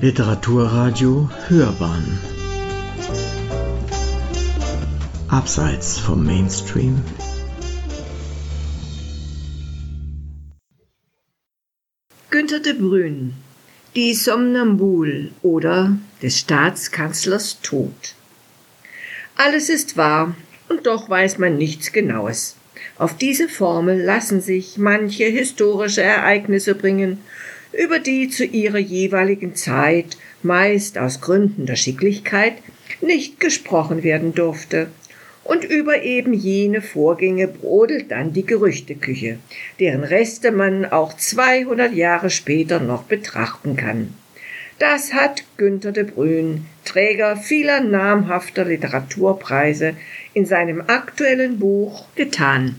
Literaturradio Hörbahn. Abseits vom Mainstream. Günter de Brün Die Somnambul oder des Staatskanzlers Tod. Alles ist wahr, und doch weiß man nichts Genaues. Auf diese Formel lassen sich manche historische Ereignisse bringen, über die zu ihrer jeweiligen Zeit, meist aus Gründen der Schicklichkeit, nicht gesprochen werden durfte. Und über eben jene Vorgänge brodelt dann die Gerüchteküche, deren Reste man auch 200 Jahre später noch betrachten kann. Das hat Günter de Brün, Träger vieler namhafter Literaturpreise, in seinem aktuellen Buch getan.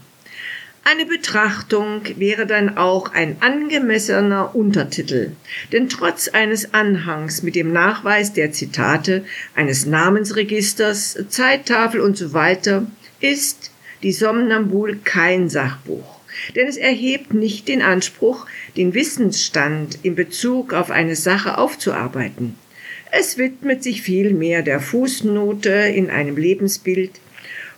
Eine Betrachtung wäre dann auch ein angemessener Untertitel, denn trotz eines Anhangs mit dem Nachweis der Zitate, eines Namensregisters, Zeittafel und so weiter ist die Somnambul kein Sachbuch, denn es erhebt nicht den Anspruch, den Wissensstand in Bezug auf eine Sache aufzuarbeiten. Es widmet sich vielmehr der Fußnote in einem Lebensbild,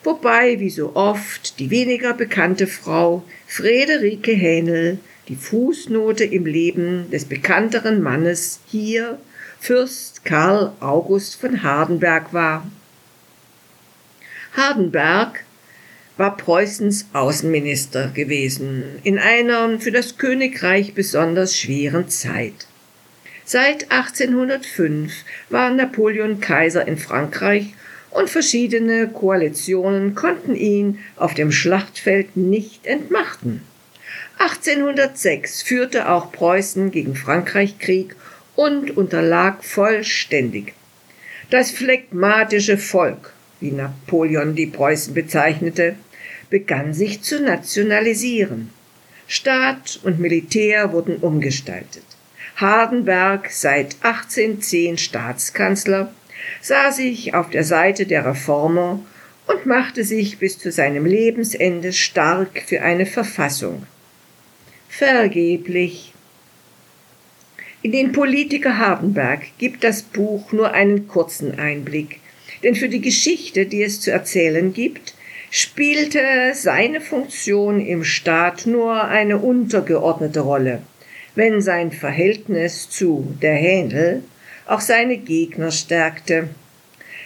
wobei, wie so oft, die weniger bekannte Frau Friederike Hähnel die Fußnote im Leben des bekannteren Mannes hier Fürst Karl August von Hardenberg war. Hardenberg war Preußens Außenminister gewesen in einer für das Königreich besonders schweren Zeit. Seit 1805 war Napoleon Kaiser in Frankreich und verschiedene Koalitionen konnten ihn auf dem Schlachtfeld nicht entmachten. 1806 führte auch Preußen gegen Frankreich Krieg und unterlag vollständig. Das phlegmatische Volk, wie Napoleon die Preußen bezeichnete, begann sich zu nationalisieren. Staat und Militär wurden umgestaltet. Hardenberg seit 1810 Staatskanzler sah sich auf der Seite der Reformer und machte sich bis zu seinem Lebensende stark für eine Verfassung. Vergeblich. In den Politiker Hardenberg gibt das Buch nur einen kurzen Einblick, denn für die Geschichte, die es zu erzählen gibt, spielte seine Funktion im Staat nur eine untergeordnete Rolle, wenn sein Verhältnis zu der Händel auch seine Gegner stärkte.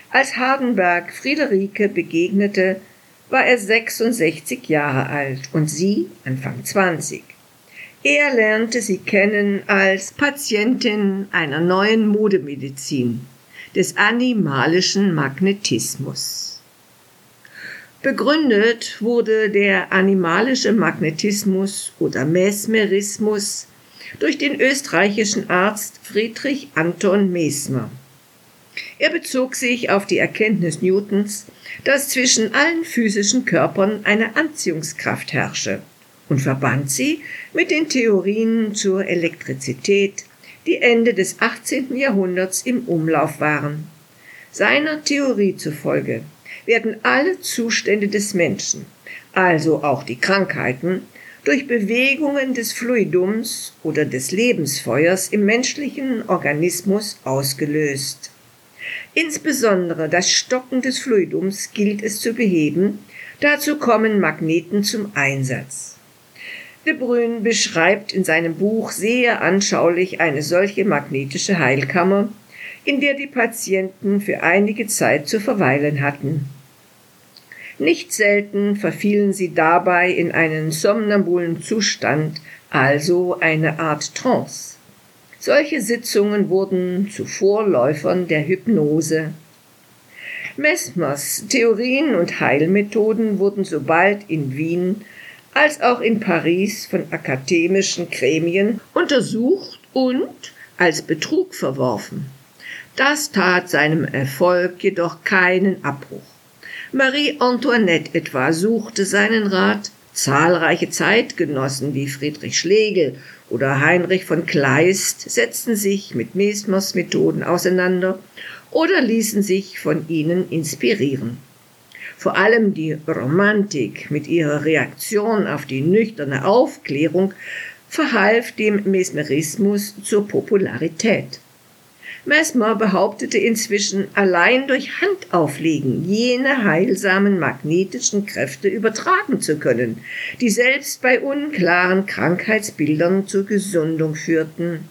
Als Hardenberg Friederike begegnete, war er 66 Jahre alt und sie Anfang 20. Er lernte sie kennen als Patientin einer neuen Modemedizin, des animalischen Magnetismus. Begründet wurde der animalische Magnetismus oder Mesmerismus durch den österreichischen Arzt Friedrich Anton Mesmer. Er bezog sich auf die Erkenntnis Newtons, dass zwischen allen physischen Körpern eine Anziehungskraft herrsche und verband sie mit den Theorien zur Elektrizität, die Ende des 18. Jahrhunderts im Umlauf waren. Seiner Theorie zufolge werden alle Zustände des Menschen, also auch die Krankheiten, durch Bewegungen des Fluidums oder des Lebensfeuers im menschlichen Organismus ausgelöst. Insbesondere das Stocken des Fluidums gilt es zu beheben, dazu kommen Magneten zum Einsatz. De Bruyne beschreibt in seinem Buch sehr anschaulich eine solche magnetische Heilkammer, in der die Patienten für einige Zeit zu verweilen hatten. Nicht selten verfielen sie dabei in einen somnambulen Zustand, also eine Art Trance. Solche Sitzungen wurden zu Vorläufern der Hypnose. Mesmers Theorien und Heilmethoden wurden sobald in Wien als auch in Paris von akademischen Gremien untersucht und als Betrug verworfen. Das tat seinem Erfolg jedoch keinen Abbruch. Marie Antoinette etwa suchte seinen Rat, zahlreiche Zeitgenossen wie Friedrich Schlegel oder Heinrich von Kleist setzten sich mit Mesmers Methoden auseinander oder ließen sich von ihnen inspirieren. Vor allem die Romantik mit ihrer Reaktion auf die nüchterne Aufklärung verhalf dem Mesmerismus zur Popularität. Mesmer behauptete inzwischen, allein durch Handauflegen jene heilsamen magnetischen Kräfte übertragen zu können, die selbst bei unklaren Krankheitsbildern zur Gesundung führten.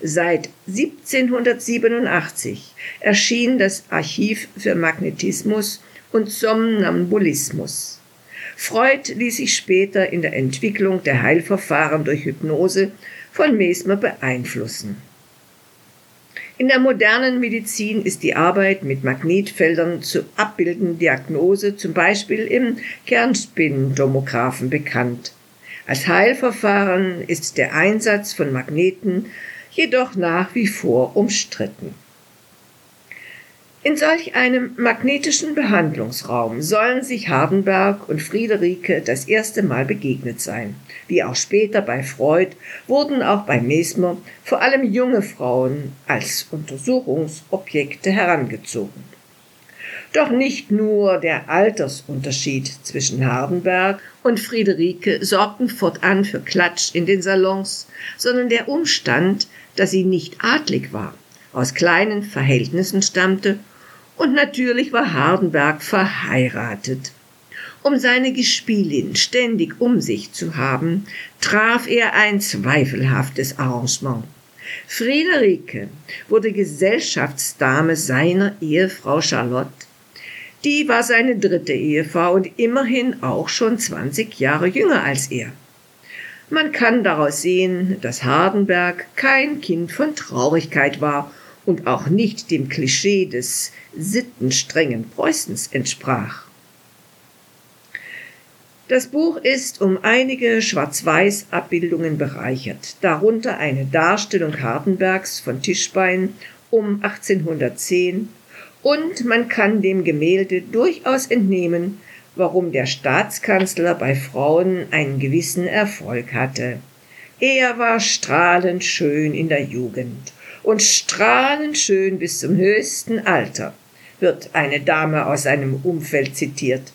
Seit 1787 erschien das Archiv für Magnetismus und Somnambulismus. Freud ließ sich später in der Entwicklung der Heilverfahren durch Hypnose von Mesmer beeinflussen. In der modernen Medizin ist die Arbeit mit Magnetfeldern zu abbildenden Diagnose zum Beispiel im Kernspintomographen bekannt. Als Heilverfahren ist der Einsatz von Magneten jedoch nach wie vor umstritten. In solch einem magnetischen Behandlungsraum sollen sich Hardenberg und Friederike das erste Mal begegnet sein. Wie auch später bei Freud wurden auch bei Mesmer vor allem junge Frauen als Untersuchungsobjekte herangezogen. Doch nicht nur der Altersunterschied zwischen Hardenberg und Friederike sorgten fortan für Klatsch in den Salons, sondern der Umstand, dass sie nicht adlig war, aus kleinen Verhältnissen stammte und natürlich war Hardenberg verheiratet. Um seine Gespielin ständig um sich zu haben, traf er ein zweifelhaftes Arrangement. Friederike wurde Gesellschaftsdame seiner Ehefrau Charlotte. Die war seine dritte Ehefrau und immerhin auch schon 20 Jahre jünger als er. Man kann daraus sehen, dass Hardenberg kein Kind von Traurigkeit war und auch nicht dem Klischee des sittenstrengen Preußens entsprach. Das Buch ist um einige Schwarz-Weiß-Abbildungen bereichert, darunter eine Darstellung Hardenbergs von Tischbein um 1810 und man kann dem Gemälde durchaus entnehmen, warum der Staatskanzler bei Frauen einen gewissen Erfolg hatte. Er war strahlend schön in der Jugend und strahlend schön bis zum höchsten Alter, wird eine Dame aus seinem Umfeld zitiert.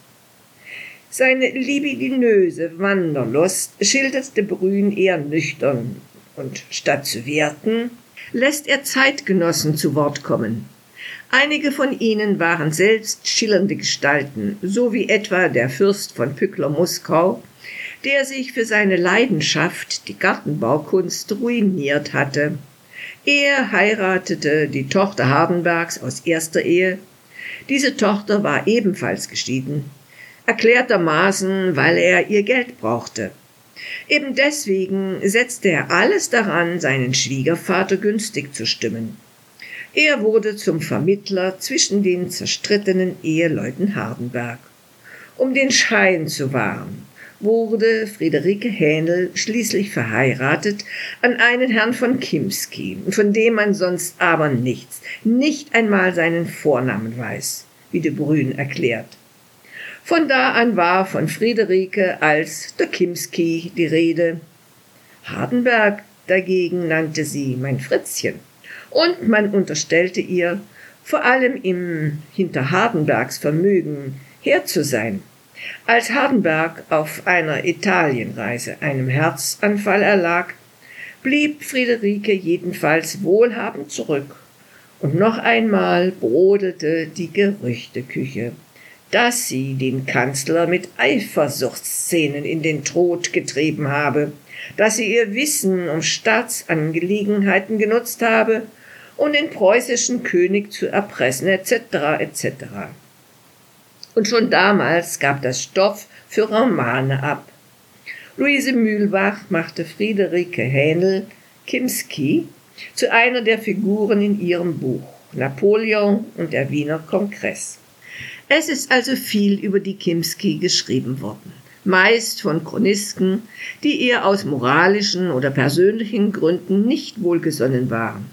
Seine libidinöse Wanderlust schildert de Brün eher nüchtern und statt zu werten, lässt er Zeitgenossen zu Wort kommen. Einige von ihnen waren selbst schillernde Gestalten, so wie etwa der Fürst von Pückler-Muskau, der sich für seine Leidenschaft, die Gartenbaukunst, ruiniert hatte. Er heiratete die Tochter Hardenbergs aus erster Ehe. Diese Tochter war ebenfalls geschieden, erklärtermaßen, weil er ihr Geld brauchte. Eben deswegen setzte er alles daran, seinen Schwiegervater günstig zu stimmen. Er wurde zum Vermittler zwischen den zerstrittenen Eheleuten Hardenberg. Um den Schein zu wahren, wurde Friederike Hähnel schließlich verheiratet an einen Herrn von Kimski, von dem man sonst aber nichts, nicht einmal seinen Vornamen weiß, wie de Brün erklärt. Von da an war von Friederike als der Kimski die Rede. Hardenberg dagegen nannte sie mein Fritzchen, und man unterstellte ihr, vor allem im hinter Hardenbergs Vermögen her zu sein. Als Hardenberg auf einer Italienreise einem Herzanfall erlag, blieb Friederike jedenfalls wohlhabend zurück. Und noch einmal brodelte die Gerüchteküche, dass sie den Kanzler mit Eifersuchtsszenen in den Tod getrieben habe, dass sie ihr Wissen um Staatsangelegenheiten genutzt habe, um den preußischen König zu erpressen, etc. etc. Und schon damals gab das Stoff für Romane ab. Luise Mühlbach machte Friederike Hähnel Kimski zu einer der Figuren in ihrem Buch Napoleon und der Wiener Kongress. Es ist also viel über die Kimski geschrieben worden, meist von Chronisten, die ihr aus moralischen oder persönlichen Gründen nicht wohlgesonnen waren.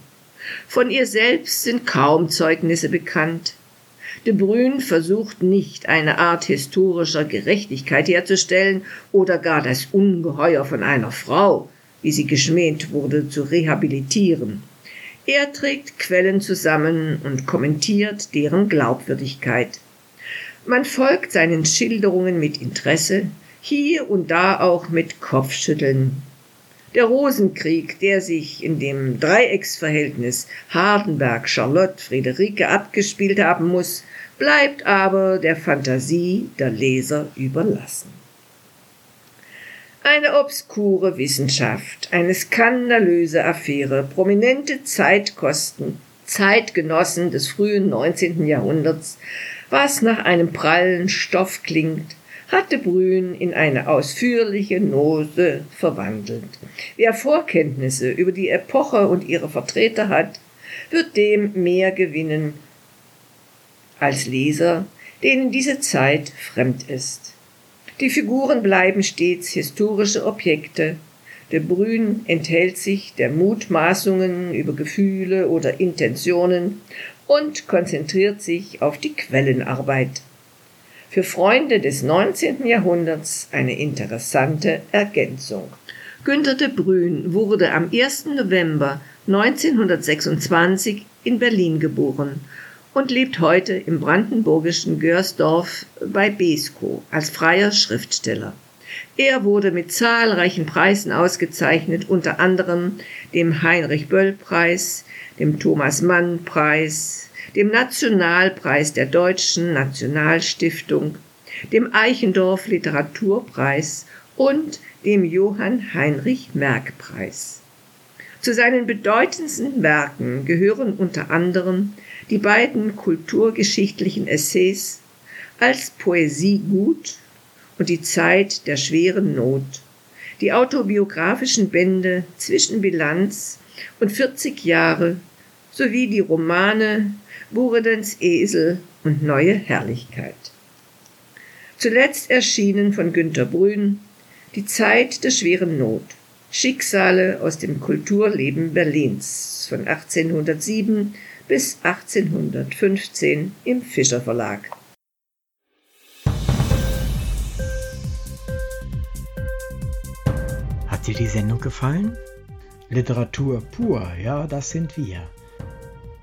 Von ihr selbst sind kaum Zeugnisse bekannt, De Bruyne versucht nicht, eine Art historischer Gerechtigkeit herzustellen oder gar das Ungeheuer von einer Frau, wie sie geschmäht wurde, zu rehabilitieren. Er trägt Quellen zusammen und kommentiert deren Glaubwürdigkeit. Man folgt seinen Schilderungen mit Interesse, hier und da auch mit Kopfschütteln. Der Rosenkrieg, der sich in dem Dreiecksverhältnis Hardenberg, Charlotte, Friederike abgespielt haben muss, bleibt aber der Fantasie der Leser überlassen. Eine obskure Wissenschaft, eine skandalöse Affäre, prominente Zeitkosten, Zeitgenossen des frühen 19. Jahrhunderts, was nach einem prallen Stoff klingt, hatte Brün in eine ausführliche Nose verwandelt. Wer Vorkenntnisse über die Epoche und ihre Vertreter hat, wird dem mehr gewinnen als Leser, denen diese Zeit fremd ist. Die Figuren bleiben stets historische Objekte. De Brün enthält sich der Mutmaßungen über Gefühle oder Intentionen und konzentriert sich auf die Quellenarbeit. Für Freunde des 19. Jahrhunderts eine interessante Ergänzung. Günter de Brün wurde am 1. November 1926 in Berlin geboren und lebt heute im brandenburgischen Görsdorf bei Beeskow als freier Schriftsteller. Er wurde mit zahlreichen Preisen ausgezeichnet, unter anderem dem Heinrich Böll Preis, dem Thomas Mann Preis, dem Nationalpreis der Deutschen Nationalstiftung, dem Eichendorff Literaturpreis und dem Johann Heinrich Merck Preis. Zu seinen bedeutendsten Werken gehören unter anderem die beiden kulturgeschichtlichen Essays als Poesie gut und die Zeit der schweren Not, die autobiografischen Bände Zwischenbilanz und 40 Jahre sowie die Romane Buredens Esel und Neue Herrlichkeit. Zuletzt erschienen von Günter Brün Die Zeit der schweren Not, Schicksale aus dem Kulturleben Berlins von 1807 bis 1815 im Fischer Verlag. Hat dir die Sendung gefallen? Literatur pur, ja, das sind wir.